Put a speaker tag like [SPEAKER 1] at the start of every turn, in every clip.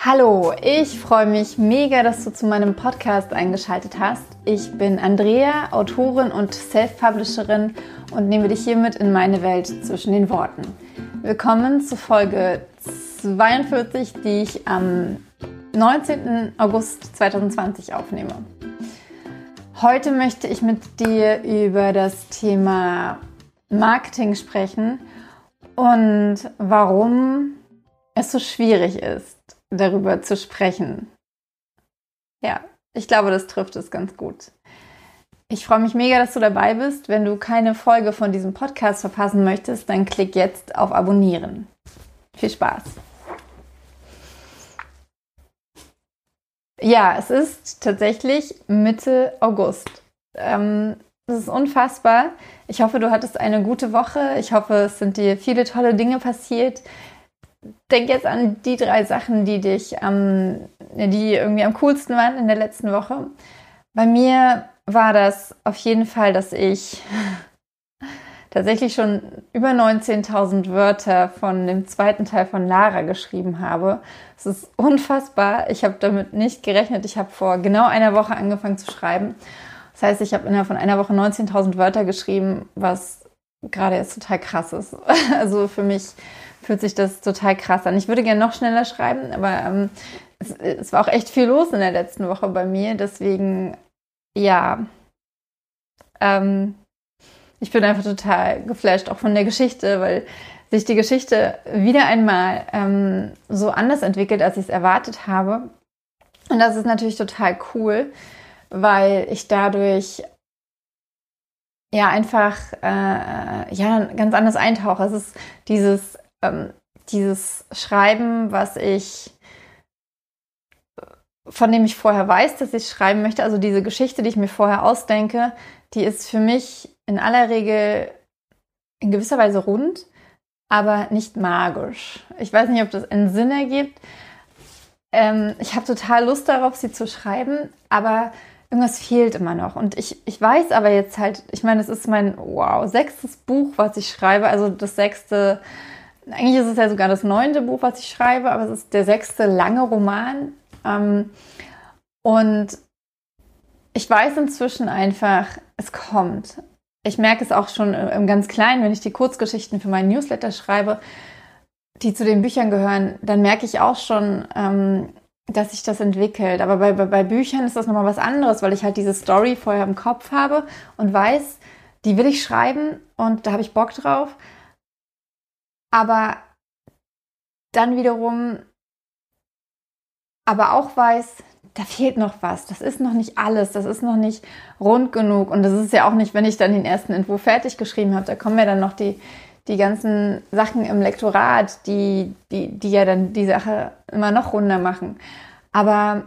[SPEAKER 1] Hallo, ich freue mich mega, dass du zu meinem Podcast eingeschaltet hast. Ich bin Andrea, Autorin und Self-Publisherin und nehme dich hiermit in meine Welt zwischen den Worten. Willkommen zu Folge 42, die ich am 19. August 2020 aufnehme. Heute möchte ich mit dir über das Thema Marketing sprechen und warum es so schwierig ist darüber zu sprechen. Ja, ich glaube, das trifft es ganz gut. Ich freue mich mega, dass du dabei bist. Wenn du keine Folge von diesem Podcast verpassen möchtest, dann klick jetzt auf Abonnieren. Viel Spaß! Ja, es ist tatsächlich Mitte August. Ähm, das ist unfassbar. Ich hoffe, du hattest eine gute Woche. Ich hoffe, es sind dir viele tolle Dinge passiert denk jetzt an die drei Sachen, die dich ähm, die irgendwie am coolsten waren in der letzten Woche. Bei mir war das auf jeden Fall, dass ich tatsächlich schon über 19.000 Wörter von dem zweiten Teil von Lara geschrieben habe. Es ist unfassbar. Ich habe damit nicht gerechnet. Ich habe vor genau einer Woche angefangen zu schreiben. Das heißt, ich habe innerhalb von einer Woche 19.000 Wörter geschrieben, was gerade jetzt total krass ist. Also für mich fühlt sich das total krass an. Ich würde gerne noch schneller schreiben, aber ähm, es, es, war auch echt viel los in der letzten Woche bei mir. Deswegen, ja, ähm, ich bin einfach total geflasht, auch von der Geschichte, weil sich die Geschichte wieder einmal ähm, so anders entwickelt, als ich es erwartet habe. Und das ist natürlich total cool, weil ich dadurch ja einfach äh, ja ganz anders eintauche. Es ist dieses ähm, dieses Schreiben, was ich von dem ich vorher weiß, dass ich schreiben möchte, also diese Geschichte, die ich mir vorher ausdenke, die ist für mich in aller Regel in gewisser Weise rund, aber nicht magisch. Ich weiß nicht, ob das einen Sinn ergibt. Ähm, ich habe total Lust darauf, sie zu schreiben, aber irgendwas fehlt immer noch. Und ich, ich weiß aber jetzt halt, ich meine, es ist mein, wow, sechstes Buch, was ich schreibe, also das sechste eigentlich ist es ja sogar das neunte Buch, was ich schreibe, aber es ist der sechste lange Roman. Ähm, und ich weiß inzwischen einfach, es kommt. Ich merke es auch schon im ganz Kleinen, wenn ich die Kurzgeschichten für meinen Newsletter schreibe, die zu den Büchern gehören, dann merke ich auch schon, ähm, dass sich das entwickelt. Aber bei, bei, bei Büchern ist das nochmal was anderes, weil ich halt diese Story vorher im Kopf habe und weiß, die will ich schreiben und da habe ich Bock drauf aber dann wiederum aber auch weiß, da fehlt noch was. Das ist noch nicht alles. Das ist noch nicht rund genug. Und das ist ja auch nicht, wenn ich dann den ersten Entwurf fertig geschrieben habe. Da kommen ja dann noch die, die ganzen Sachen im Lektorat, die, die, die ja dann die Sache immer noch runder machen. Aber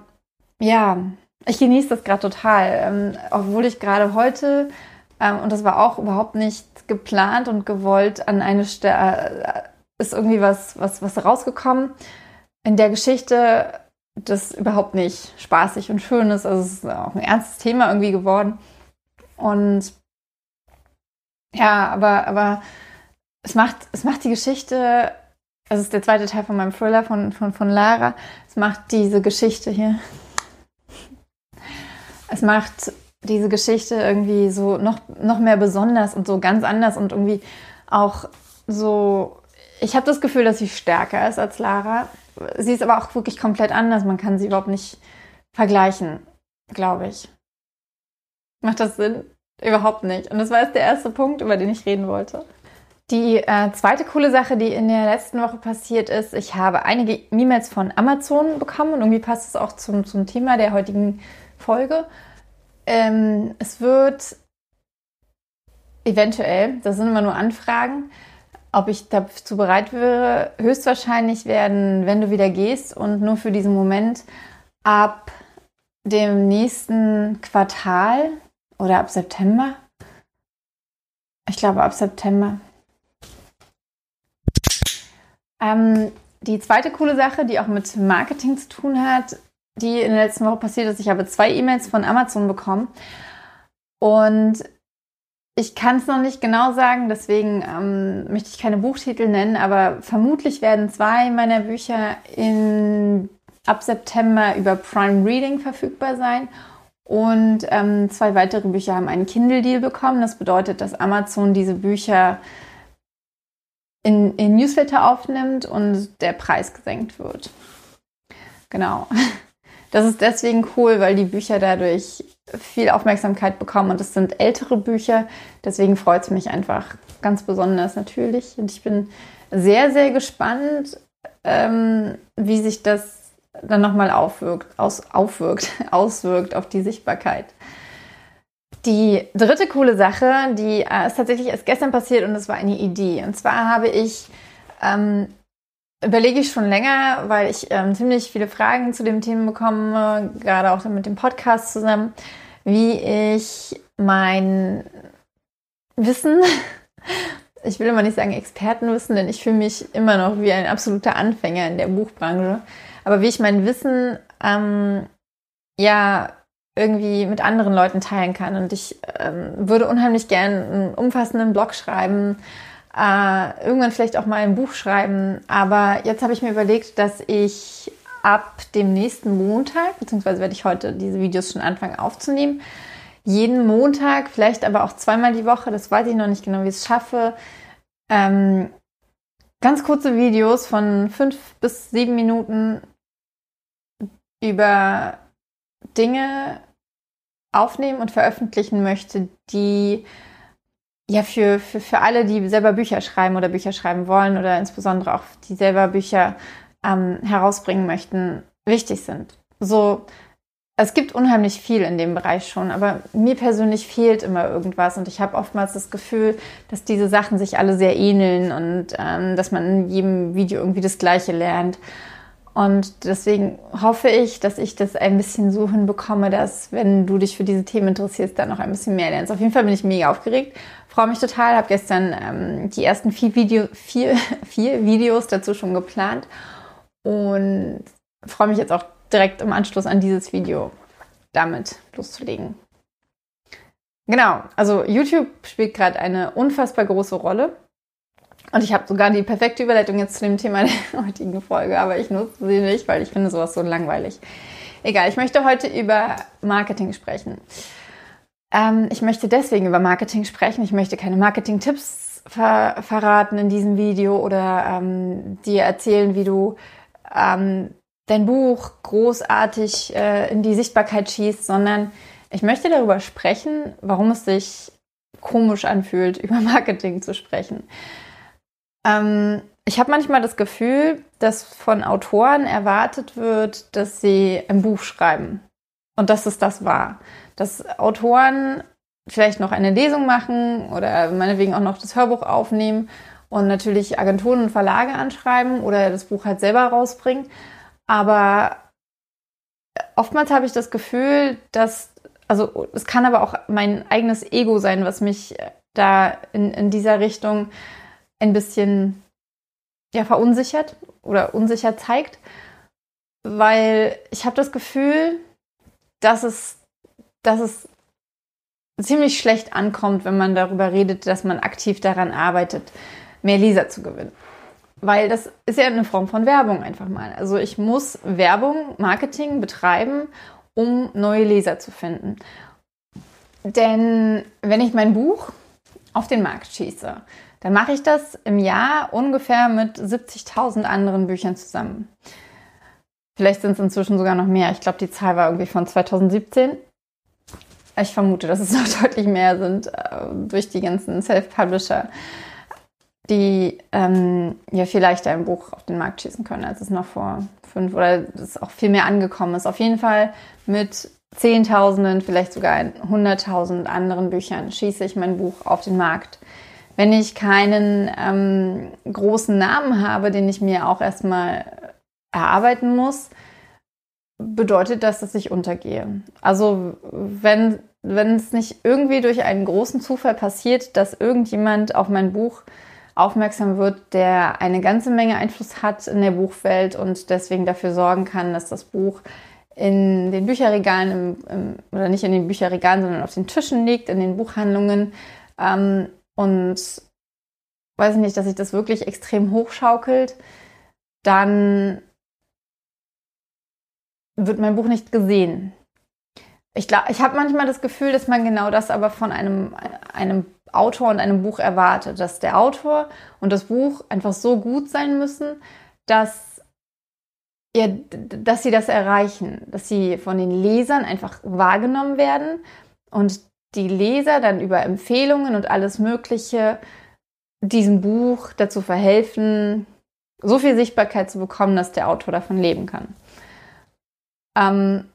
[SPEAKER 1] ja, ich genieße das gerade total. Ähm, obwohl ich gerade heute, ähm, und das war auch überhaupt nicht geplant und gewollt an eine Stelle, äh, ist irgendwie was, was, was rausgekommen in der Geschichte, das überhaupt nicht spaßig und schön ist. Also es ist auch ein ernstes Thema irgendwie geworden. Und ja, aber, aber es macht, es macht die Geschichte, also es ist der zweite Teil von meinem Thriller von, von, von Lara, es macht diese Geschichte hier, es macht diese Geschichte irgendwie so noch, noch mehr besonders und so ganz anders und irgendwie auch so, ich habe das Gefühl, dass sie stärker ist als Lara. Sie ist aber auch wirklich komplett anders. Man kann sie überhaupt nicht vergleichen, glaube ich. Macht das Sinn? Überhaupt nicht. Und das war jetzt der erste Punkt, über den ich reden wollte. Die äh, zweite coole Sache, die in der letzten Woche passiert ist, ich habe einige E-Mails von Amazon bekommen und irgendwie passt es auch zum, zum Thema der heutigen Folge. Ähm, es wird eventuell, das sind immer nur Anfragen, ob ich dazu bereit wäre, höchstwahrscheinlich werden, wenn du wieder gehst und nur für diesen Moment ab dem nächsten Quartal oder ab September. Ich glaube ab September. Ähm, die zweite coole Sache, die auch mit Marketing zu tun hat, die in der letzten Woche passiert ist. Ich habe zwei E-Mails von Amazon bekommen und ich kann es noch nicht genau sagen, deswegen ähm, möchte ich keine Buchtitel nennen, aber vermutlich werden zwei meiner Bücher in ab September über Prime Reading verfügbar sein. Und ähm, zwei weitere Bücher haben einen Kindle-Deal bekommen. Das bedeutet, dass Amazon diese Bücher in, in Newsletter aufnimmt und der Preis gesenkt wird. Genau. Das ist deswegen cool, weil die Bücher dadurch viel Aufmerksamkeit bekommen und es sind ältere Bücher. Deswegen freut es mich einfach ganz besonders natürlich. Und ich bin sehr, sehr gespannt, ähm, wie sich das dann nochmal aufwirkt, aus, aufwirkt, auswirkt auf die Sichtbarkeit. Die dritte coole Sache, die äh, ist tatsächlich erst gestern passiert und es war eine Idee. Und zwar habe ich, ähm, überlege ich schon länger, weil ich ähm, ziemlich viele Fragen zu dem Thema bekomme, gerade auch mit dem Podcast zusammen, wie ich mein Wissen, ich will immer nicht sagen Expertenwissen, denn ich fühle mich immer noch wie ein absoluter Anfänger in der Buchbranche, aber wie ich mein Wissen ähm, ja irgendwie mit anderen Leuten teilen kann. Und ich ähm, würde unheimlich gern einen umfassenden Blog schreiben, äh, irgendwann vielleicht auch mal ein Buch schreiben. Aber jetzt habe ich mir überlegt, dass ich ab dem nächsten Montag, beziehungsweise werde ich heute diese Videos schon anfangen aufzunehmen, jeden Montag, vielleicht aber auch zweimal die Woche, das weiß ich noch nicht genau, wie ich es schaffe, ähm, ganz kurze Videos von fünf bis sieben Minuten über Dinge aufnehmen und veröffentlichen möchte, die ja für, für, für alle, die selber Bücher schreiben oder Bücher schreiben wollen oder insbesondere auch die selber Bücher ähm, herausbringen möchten, wichtig sind. So, es gibt unheimlich viel in dem Bereich schon, aber mir persönlich fehlt immer irgendwas und ich habe oftmals das Gefühl, dass diese Sachen sich alle sehr ähneln und ähm, dass man in jedem Video irgendwie das Gleiche lernt. Und deswegen hoffe ich, dass ich das ein bisschen so hinbekomme, dass, wenn du dich für diese Themen interessierst, dann noch ein bisschen mehr lernst. Auf jeden Fall bin ich mega aufgeregt, freue mich total, habe gestern ähm, die ersten vier, Video, vier, vier Videos dazu schon geplant und freue mich jetzt auch direkt im Anschluss an dieses Video damit loszulegen. Genau, also YouTube spielt gerade eine unfassbar große Rolle. Und ich habe sogar die perfekte Überleitung jetzt zu dem Thema der heutigen Folge, aber ich nutze sie nicht, weil ich finde sowas so langweilig. Egal, ich möchte heute über Marketing sprechen. Ähm, ich möchte deswegen über Marketing sprechen. Ich möchte keine Marketing-Tipps ver verraten in diesem Video oder ähm, dir erzählen, wie du ähm, dein Buch großartig äh, in die Sichtbarkeit schießt, sondern ich möchte darüber sprechen, warum es sich komisch anfühlt, über Marketing zu sprechen. Ähm, ich habe manchmal das Gefühl, dass von Autoren erwartet wird, dass sie ein Buch schreiben und dass es das war. Dass Autoren vielleicht noch eine Lesung machen oder meinetwegen auch noch das Hörbuch aufnehmen und natürlich Agenturen und Verlage anschreiben oder das Buch halt selber rausbringen. Aber oftmals habe ich das Gefühl, dass, also es kann aber auch mein eigenes Ego sein, was mich da in, in dieser Richtung ein bisschen ja, verunsichert oder unsicher zeigt, weil ich habe das Gefühl, dass es, dass es ziemlich schlecht ankommt, wenn man darüber redet, dass man aktiv daran arbeitet, mehr Leser zu gewinnen. Weil das ist ja eine Form von Werbung einfach mal. Also ich muss Werbung, Marketing betreiben, um neue Leser zu finden. Denn wenn ich mein Buch auf den Markt schieße, dann mache ich das im Jahr ungefähr mit 70.000 anderen Büchern zusammen. Vielleicht sind es inzwischen sogar noch mehr. Ich glaube, die Zahl war irgendwie von 2017. Ich vermute, dass es noch deutlich mehr sind äh, durch die ganzen Self-Publisher, die ähm, ja viel leichter ein Buch auf den Markt schießen können, als es noch vor fünf oder es auch viel mehr angekommen ist. Auf jeden Fall mit Zehntausenden, vielleicht sogar hunderttausend anderen Büchern schieße ich mein Buch auf den Markt wenn ich keinen ähm, großen Namen habe, den ich mir auch erstmal erarbeiten muss, bedeutet das, dass ich untergehe. Also wenn, wenn es nicht irgendwie durch einen großen Zufall passiert, dass irgendjemand auf mein Buch aufmerksam wird, der eine ganze Menge Einfluss hat in der Buchwelt und deswegen dafür sorgen kann, dass das Buch in den Bücherregalen im, im, oder nicht in den Bücherregalen, sondern auf den Tischen liegt, in den Buchhandlungen, ähm, und weiß ich nicht, dass sich das wirklich extrem hochschaukelt, dann wird mein Buch nicht gesehen. Ich, ich habe manchmal das Gefühl, dass man genau das aber von einem, einem Autor und einem Buch erwartet, dass der Autor und das Buch einfach so gut sein müssen, dass, ja, dass sie das erreichen, dass sie von den Lesern einfach wahrgenommen werden und die Leser dann über Empfehlungen und alles Mögliche diesem Buch dazu verhelfen, so viel Sichtbarkeit zu bekommen, dass der Autor davon leben kann. Ähm,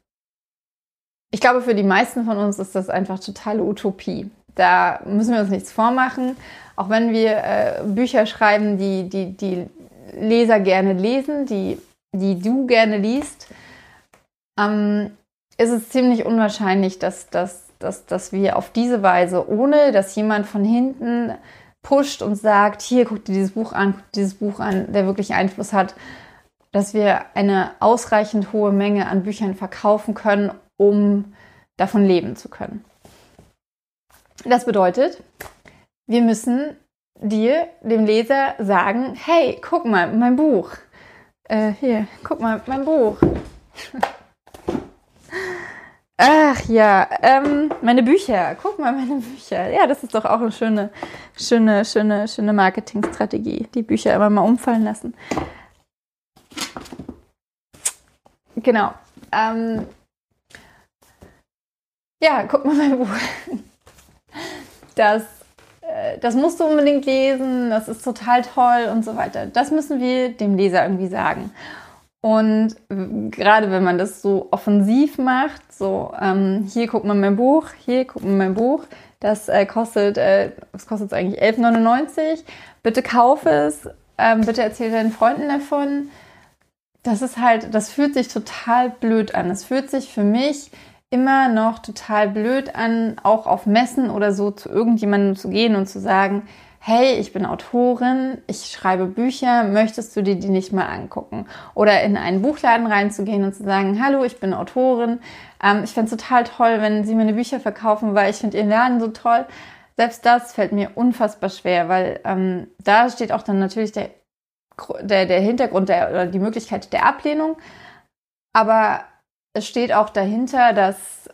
[SPEAKER 1] ich glaube, für die meisten von uns ist das einfach totale Utopie. Da müssen wir uns nichts vormachen. Auch wenn wir äh, Bücher schreiben, die, die die Leser gerne lesen, die, die du gerne liest, ähm, ist es ziemlich unwahrscheinlich, dass, dass, dass, dass wir auf diese Weise, ohne dass jemand von hinten pusht und sagt, hier, guck dir dieses Buch an, guck dir dieses Buch an, der wirklich Einfluss hat, dass wir eine ausreichend hohe Menge an Büchern verkaufen können, um davon leben zu können. Das bedeutet, wir müssen dir, dem Leser, sagen, hey, guck mal, mein Buch. Äh, hier, guck mal, mein Buch. Ach ja, ähm, meine Bücher. Guck mal, meine Bücher. Ja, das ist doch auch eine schöne, schöne, schöne, schöne Marketingstrategie. Die Bücher immer mal umfallen lassen. Genau. Ähm, ja, guck mal mein Buch. Das, äh, das musst du unbedingt lesen, das ist total toll und so weiter. Das müssen wir dem Leser irgendwie sagen. Und gerade wenn man das so offensiv macht, so ähm, hier guck mal mein Buch, hier guck mal mein Buch, das äh, kostet, äh, was kostet es eigentlich? 11,99. Bitte kauf es, ähm, bitte erzähl deinen Freunden davon. Das ist halt, das fühlt sich total blöd an. Es fühlt sich für mich immer noch total blöd an, auch auf Messen oder so zu irgendjemandem zu gehen und zu sagen, hey, ich bin Autorin, ich schreibe Bücher, möchtest du dir die nicht mal angucken? Oder in einen Buchladen reinzugehen und zu sagen, hallo, ich bin Autorin, ähm, ich fände es total toll, wenn Sie meine Bücher verkaufen, weil ich finde Ihren Laden so toll. Selbst das fällt mir unfassbar schwer, weil ähm, da steht auch dann natürlich der, der, der Hintergrund der, oder die Möglichkeit der Ablehnung. Aber es steht auch dahinter, dass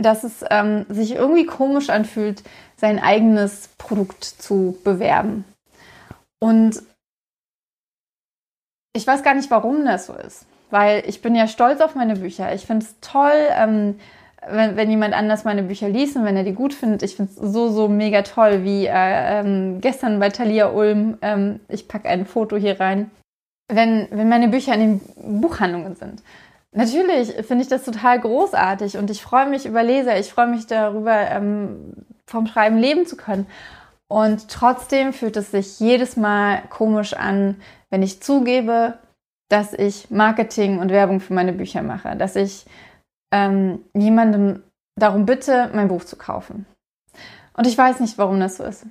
[SPEAKER 1] dass es ähm, sich irgendwie komisch anfühlt, sein eigenes Produkt zu bewerben. Und ich weiß gar nicht, warum das so ist, weil ich bin ja stolz auf meine Bücher. Ich finde es toll, ähm, wenn, wenn jemand anders meine Bücher liest und wenn er die gut findet. Ich finde es so, so mega toll, wie äh, ähm, gestern bei Thalia Ulm. Ähm, ich packe ein Foto hier rein. Wenn, wenn meine Bücher in den Buchhandlungen sind. Natürlich finde ich das total großartig und ich freue mich über Leser. Ich freue mich darüber, ähm, vom Schreiben leben zu können. Und trotzdem fühlt es sich jedes Mal komisch an, wenn ich zugebe, dass ich Marketing und Werbung für meine Bücher mache, dass ich ähm, jemandem darum bitte, mein Buch zu kaufen. Und ich weiß nicht, warum das so ist.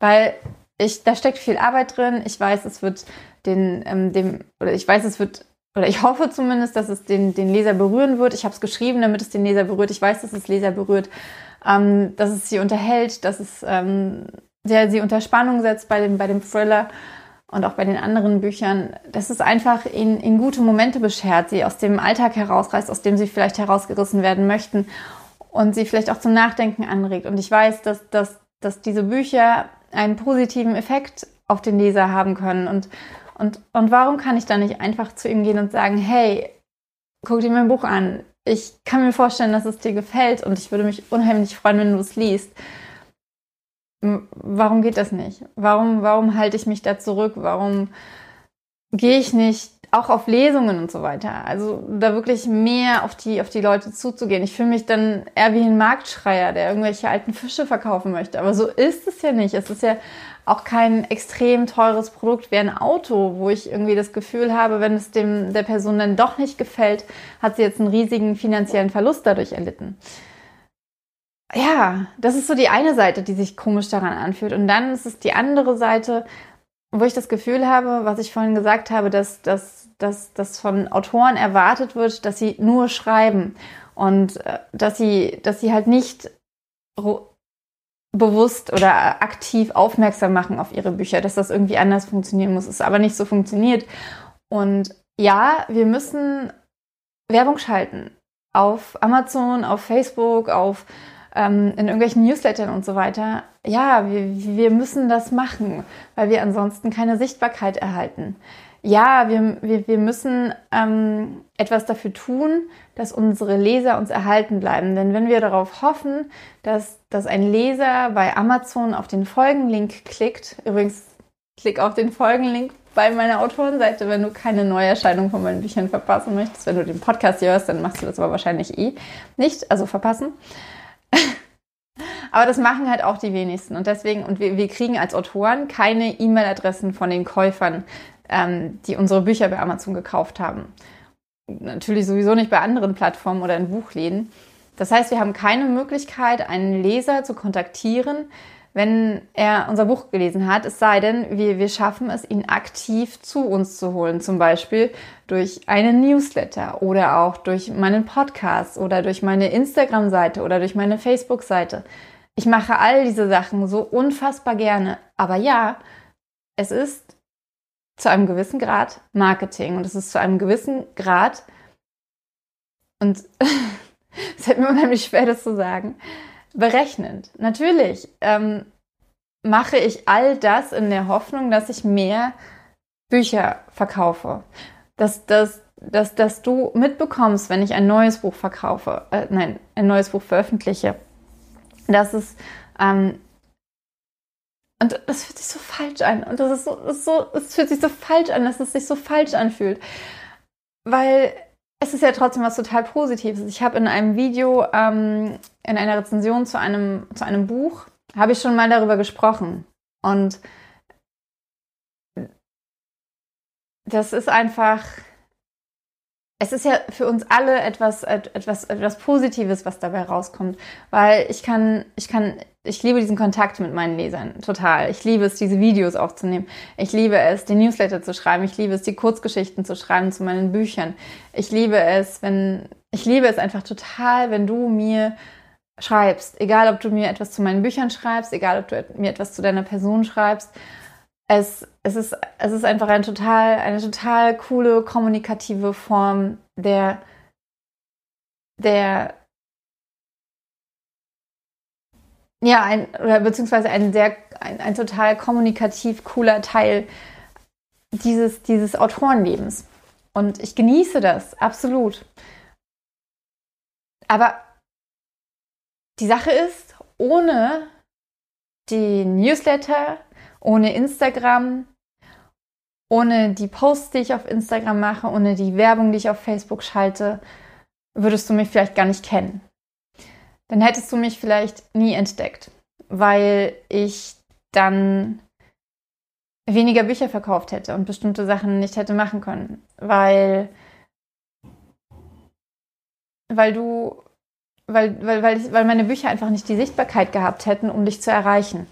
[SPEAKER 1] Weil ich, da steckt viel Arbeit drin. Ich weiß, es wird den, ähm, dem, oder ich weiß, es wird oder ich hoffe zumindest, dass es den, den Leser berühren wird. Ich habe es geschrieben, damit es den Leser berührt. Ich weiß, dass es Leser berührt, ähm, dass es sie unterhält, dass es ähm, der sie unter Spannung setzt bei dem, bei dem Thriller und auch bei den anderen Büchern, dass es einfach ihnen, ihnen gute Momente beschert, sie aus dem Alltag herausreißt, aus dem sie vielleicht herausgerissen werden möchten und sie vielleicht auch zum Nachdenken anregt. Und ich weiß, dass, dass, dass diese Bücher einen positiven Effekt auf den Leser haben können und und, und warum kann ich da nicht einfach zu ihm gehen und sagen, hey, guck dir mein Buch an. Ich kann mir vorstellen, dass es dir gefällt und ich würde mich unheimlich freuen, wenn du es liest. Warum geht das nicht? Warum, warum halte ich mich da zurück? Warum gehe ich nicht auch auf Lesungen und so weiter? Also da wirklich mehr auf die, auf die Leute zuzugehen. Ich fühle mich dann eher wie ein Marktschreier, der irgendwelche alten Fische verkaufen möchte. Aber so ist es ja nicht. Es ist ja auch kein extrem teures Produkt wie ein Auto, wo ich irgendwie das Gefühl habe, wenn es dem der Person dann doch nicht gefällt, hat sie jetzt einen riesigen finanziellen Verlust dadurch erlitten. Ja, das ist so die eine Seite, die sich komisch daran anfühlt. Und dann ist es die andere Seite, wo ich das Gefühl habe, was ich vorhin gesagt habe, dass, dass, dass, dass von Autoren erwartet wird, dass sie nur schreiben und äh, dass sie, dass sie halt nicht bewusst oder aktiv aufmerksam machen auf ihre Bücher, dass das irgendwie anders funktionieren muss, es aber nicht so funktioniert. Und ja, wir müssen Werbung schalten auf Amazon, auf Facebook, auf ähm, in irgendwelchen Newslettern und so weiter. Ja, wir, wir müssen das machen, weil wir ansonsten keine Sichtbarkeit erhalten. Ja, wir, wir, wir müssen ähm, etwas dafür tun, dass unsere Leser uns erhalten bleiben. Denn wenn wir darauf hoffen, dass, dass ein Leser bei Amazon auf den Folgenlink klickt, übrigens klick auf den Folgenlink bei meiner Autorenseite, wenn du keine Neuerscheinung von meinen Büchern verpassen möchtest. Wenn du den Podcast hörst, dann machst du das aber wahrscheinlich eh nicht, also verpassen. Aber das machen halt auch die wenigsten. Und deswegen, und wir, wir kriegen als Autoren keine E-Mail-Adressen von den Käufern, ähm, die unsere Bücher bei Amazon gekauft haben. Natürlich sowieso nicht bei anderen Plattformen oder in Buchläden. Das heißt, wir haben keine Möglichkeit, einen Leser zu kontaktieren, wenn er unser Buch gelesen hat, es sei denn, wir, wir schaffen es, ihn aktiv zu uns zu holen, zum Beispiel durch einen Newsletter oder auch durch meinen Podcast oder durch meine Instagram-Seite oder durch meine Facebook-Seite. Ich mache all diese Sachen so unfassbar gerne. Aber ja, es ist zu einem gewissen Grad Marketing und es ist zu einem gewissen Grad, und es fällt mir unheimlich schwer, das zu sagen, berechnend. Natürlich ähm, mache ich all das in der Hoffnung, dass ich mehr Bücher verkaufe. Dass, dass, dass, dass du mitbekommst, wenn ich ein neues Buch verkaufe, äh, nein, ein neues Buch veröffentliche. Dass es, ähm, und das fühlt sich so falsch an. Und das ist so, das ist so, es fühlt sich so falsch an, dass es sich so falsch anfühlt. Weil es ist ja trotzdem was total Positives. Ich habe in einem Video, ähm, in einer Rezension zu einem, zu einem Buch, habe ich schon mal darüber gesprochen. Und das ist einfach, es ist ja für uns alle etwas, etwas, etwas Positives, was dabei rauskommt. Weil ich kann, ich kann ich liebe diesen Kontakt mit meinen Lesern total. Ich liebe es, diese Videos aufzunehmen. Ich liebe es, den Newsletter zu schreiben. Ich liebe es, die Kurzgeschichten zu schreiben zu meinen Büchern. Ich liebe es, wenn, ich liebe es einfach total, wenn du mir schreibst. Egal, ob du mir etwas zu meinen Büchern schreibst, egal, ob du mir etwas zu deiner Person schreibst. Es, es, ist, es ist einfach ein total, eine total coole kommunikative Form der, der ja, ein, oder beziehungsweise ein sehr, ein, ein total kommunikativ cooler Teil dieses, dieses Autorenlebens. Und ich genieße das, absolut. Aber die Sache ist, ohne die Newsletter, ohne Instagram, ohne die Posts, die ich auf Instagram mache, ohne die Werbung, die ich auf Facebook schalte, würdest du mich vielleicht gar nicht kennen dann hättest du mich vielleicht nie entdeckt, weil ich dann weniger Bücher verkauft hätte und bestimmte Sachen nicht hätte machen können, weil weil du weil, weil, weil, weil meine Bücher einfach nicht die Sichtbarkeit gehabt hätten, um dich zu erreichen.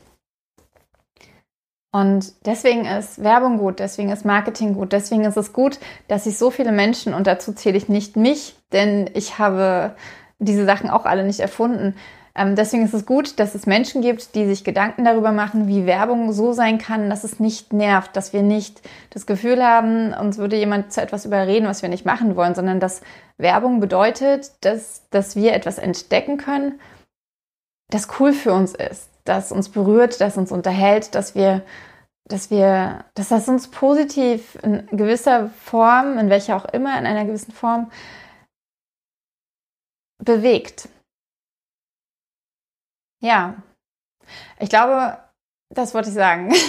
[SPEAKER 1] Und deswegen ist Werbung gut, deswegen ist Marketing gut, deswegen ist es gut, dass sich so viele Menschen, und dazu zähle ich nicht mich, denn ich habe diese Sachen auch alle nicht erfunden. Ähm, deswegen ist es gut, dass es Menschen gibt, die sich Gedanken darüber machen, wie Werbung so sein kann, dass es nicht nervt, dass wir nicht das Gefühl haben, uns würde jemand zu etwas überreden, was wir nicht machen wollen, sondern dass Werbung bedeutet, dass, dass wir etwas entdecken können, das cool für uns ist, das uns berührt, das uns unterhält, dass wir dass wir, dass das uns positiv in gewisser Form, in welcher auch immer, in einer gewissen Form bewegt. Ja, ich glaube, das wollte ich sagen.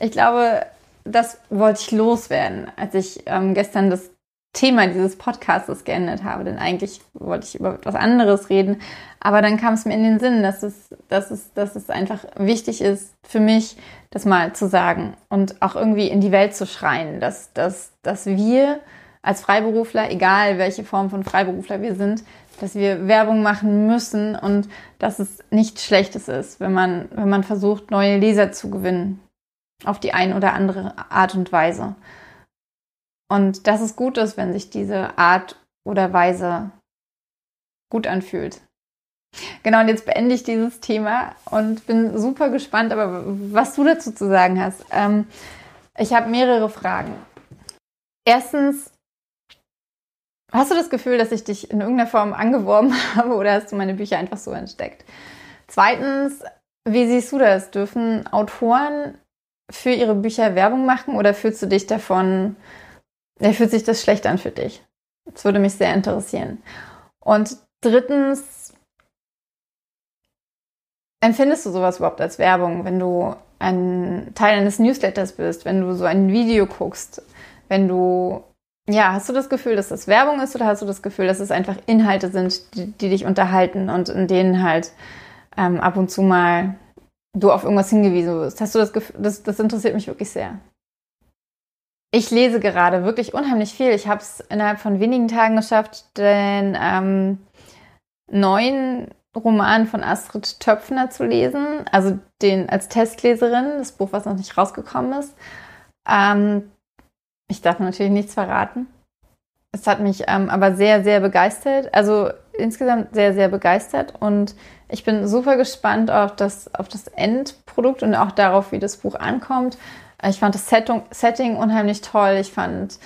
[SPEAKER 1] Ich glaube, das wollte ich loswerden, als ich ähm, gestern das Thema dieses Podcasts geändert habe. Denn eigentlich wollte ich über etwas anderes reden. Aber dann kam es mir in den Sinn, dass es, dass es, dass es einfach wichtig ist für mich, das mal zu sagen und auch irgendwie in die Welt zu schreien, dass, dass, dass wir als Freiberufler, egal welche Form von Freiberufler wir sind, dass wir Werbung machen müssen und dass es nichts Schlechtes ist, wenn man, wenn man versucht, neue Leser zu gewinnen. Auf die eine oder andere Art und Weise. Und dass es gut ist, wenn sich diese Art oder Weise gut anfühlt. Genau, und jetzt beende ich dieses Thema und bin super gespannt, aber was du dazu zu sagen hast. Ähm, ich habe mehrere Fragen. erstens, hast du das Gefühl, dass ich dich in irgendeiner Form angeworben habe oder hast du meine Bücher einfach so entdeckt? Zweitens, wie siehst du das? Dürfen Autoren für ihre Bücher Werbung machen oder fühlst du dich davon, fühlt sich das schlecht an für dich? Das würde mich sehr interessieren. Und drittens, empfindest du sowas überhaupt als Werbung, wenn du ein Teil eines Newsletters bist, wenn du so ein Video guckst, wenn du, ja, hast du das Gefühl, dass das Werbung ist oder hast du das Gefühl, dass es einfach Inhalte sind, die, die dich unterhalten und in denen halt ähm, ab und zu mal du auf irgendwas hingewiesen wirst? Hast du das Gefühl, das, das interessiert mich wirklich sehr. Ich lese gerade wirklich unheimlich viel. Ich habe es innerhalb von wenigen Tagen geschafft, den ähm, neuen Roman von Astrid Töpfner zu lesen, also den als Testleserin, das Buch, was noch nicht rausgekommen ist. Ähm, ich darf natürlich nichts verraten. Es hat mich ähm, aber sehr, sehr begeistert. Also insgesamt sehr, sehr begeistert und ich bin super gespannt auf das, auf das Endprodukt und auch darauf, wie das Buch ankommt. Ich fand das Setting, unheimlich toll. Ich fand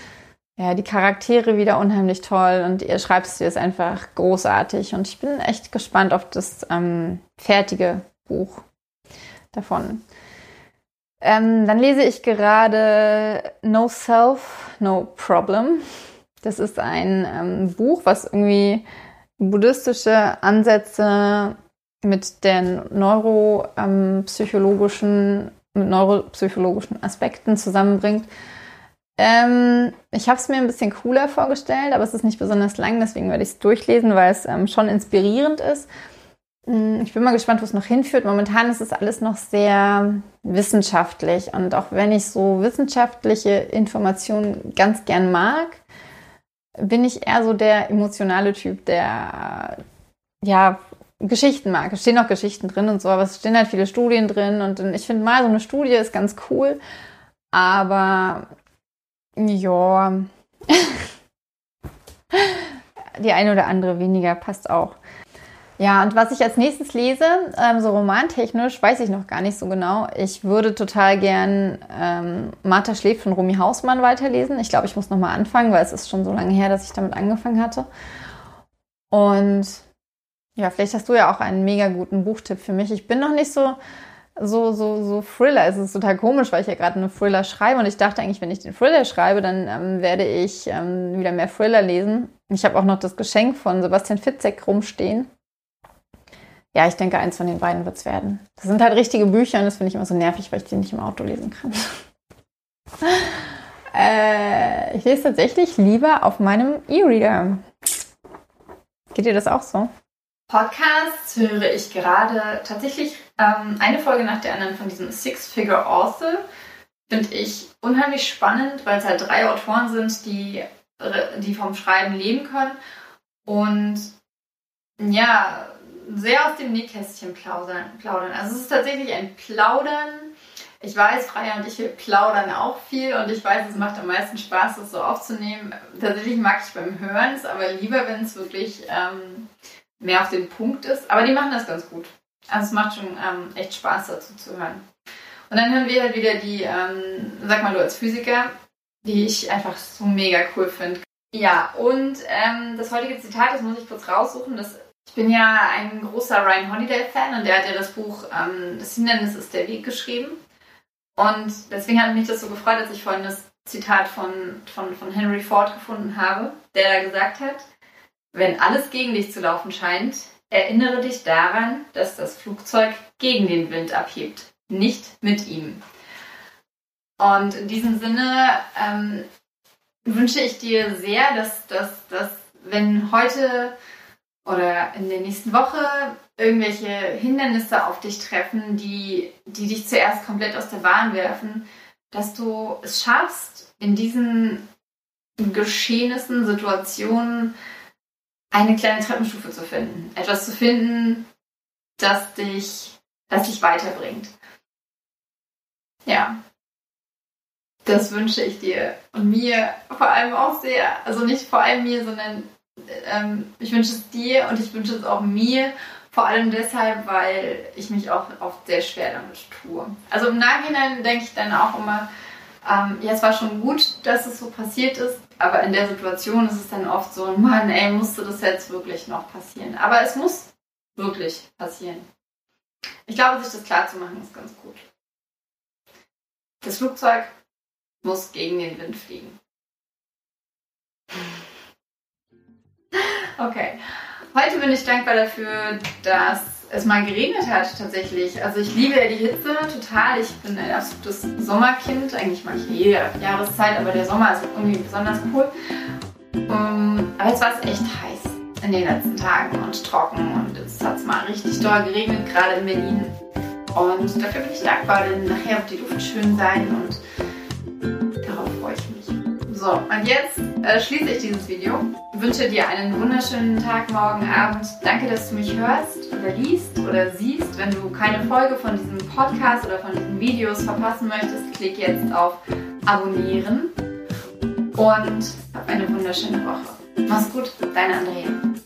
[SPEAKER 1] ja, die Charaktere wieder unheimlich toll und ihr Schreibstil ist einfach großartig und ich bin echt gespannt auf das ähm, fertige Buch davon. Ähm, dann lese ich gerade No Self, No Problem. Das ist ein ähm, Buch, was irgendwie buddhistische Ansätze mit den neuropsychologischen, mit neuropsychologischen Aspekten zusammenbringt. Ähm, ich habe es mir ein bisschen cooler vorgestellt, aber es ist nicht besonders lang, deswegen werde ich es durchlesen, weil es ähm, schon inspirierend ist. Hm, ich bin mal gespannt, wo es noch hinführt. Momentan ist es alles noch sehr wissenschaftlich und auch wenn ich so wissenschaftliche Informationen ganz gern mag, bin ich eher so der emotionale Typ, der ja Geschichten mag. Es stehen auch Geschichten drin und so, aber es stehen halt viele Studien drin und ich finde mal, so eine Studie ist ganz cool, aber ja, die eine oder andere weniger passt auch. Ja, und was ich als nächstes lese, ähm, so romantechnisch, weiß ich noch gar nicht so genau. Ich würde total gern ähm, Martha schläft von Romy Hausmann weiterlesen. Ich glaube, ich muss nochmal anfangen, weil es ist schon so lange her, dass ich damit angefangen hatte. Und ja, vielleicht hast du ja auch einen mega guten Buchtipp für mich. Ich bin noch nicht so, so, so, so Thriller. Es ist total komisch, weil ich ja gerade einen Thriller schreibe und ich dachte eigentlich, wenn ich den Thriller schreibe, dann ähm, werde ich ähm, wieder mehr Thriller lesen. Ich habe auch noch das Geschenk von Sebastian Fitzek rumstehen. Ja, ich denke, eins von den beiden wird es werden. Das sind halt richtige Bücher und das finde ich immer so nervig, weil ich die nicht im Auto lesen kann. äh, ich lese tatsächlich lieber auf meinem E-Reader. Geht dir das auch so?
[SPEAKER 2] Podcasts höre ich gerade tatsächlich ähm, eine Folge nach der anderen von diesem Six-Figure Author. Finde ich unheimlich spannend, weil es halt drei Autoren sind, die, die vom Schreiben leben können. Und ja, sehr aus dem Nähkästchen plaudern. plaudern. Also es ist tatsächlich ein Plaudern. Ich weiß, Freya und ich plaudern auch viel und ich weiß, es macht am meisten Spaß, das so aufzunehmen. Tatsächlich mag ich beim Hören es, aber lieber, wenn es wirklich ähm, mehr auf den Punkt ist. Aber die machen das ganz gut. Also es macht schon ähm, echt Spaß dazu zu hören. Und dann hören wir halt wieder die, ähm, sag mal du als Physiker, die ich einfach so mega cool finde. Ja, und ähm, das heutige Zitat, das muss ich kurz raussuchen. Das, ich bin ja ein großer Ryan Holiday-Fan und der hat ja das Buch ähm, Das Hindernis ist der Weg geschrieben. Und deswegen hat mich das so gefreut, dass ich vorhin das Zitat von, von, von Henry Ford gefunden habe, der da gesagt hat, wenn alles gegen dich zu laufen scheint, erinnere dich daran, dass das Flugzeug gegen den Wind abhebt, nicht mit ihm. Und in diesem Sinne ähm, wünsche ich dir sehr, dass, dass, dass wenn heute oder in der nächsten Woche irgendwelche Hindernisse auf dich treffen, die, die dich zuerst komplett aus der Bahn werfen, dass du es schaffst, in diesen Geschehnissen, Situationen eine kleine Treppenstufe zu finden. Etwas zu finden, das dich, das dich weiterbringt. Ja. Das wünsche ich dir und mir vor allem auch sehr. Also nicht vor allem mir, sondern ähm, ich wünsche es dir und ich wünsche es auch mir. Vor allem deshalb, weil ich mich auch oft sehr schwer damit tue. Also im Nachhinein denke ich dann auch immer, Ähm, ja, es war schon gut, dass es so passiert ist, aber in der Situation ist es dann oft so, Mann, ey, musste das jetzt wirklich noch passieren? Aber es muss wirklich passieren. Ich glaube, sich das klar zu machen, ist ganz gut. Das Flugzeug muss gegen den Wind fliegen. Okay. Heute bin ich dankbar dafür, dass es mal geregnet hat tatsächlich. Also ich liebe ja die Hitze total. Ich bin ein absolutes Sommerkind. Eigentlich mag ich jede Jahreszeit, aber der Sommer ist irgendwie besonders cool. Um, aber jetzt war es echt heiß in den letzten Tagen und trocken und jetzt hat es mal richtig doll geregnet, gerade in Berlin. Und dafür bin ich dankbar, denn nachher wird die Luft schön sein und darauf freue ich mich. So, und jetzt äh, schließe ich dieses Video. Wünsche dir einen wunderschönen Tag, morgen, Abend. Danke, dass du mich hörst oder liest oder siehst. Wenn du keine Folge von diesem Podcast oder von diesen Videos verpassen möchtest, klick jetzt auf Abonnieren und hab eine wunderschöne Woche. Mach's gut, deine Andrea.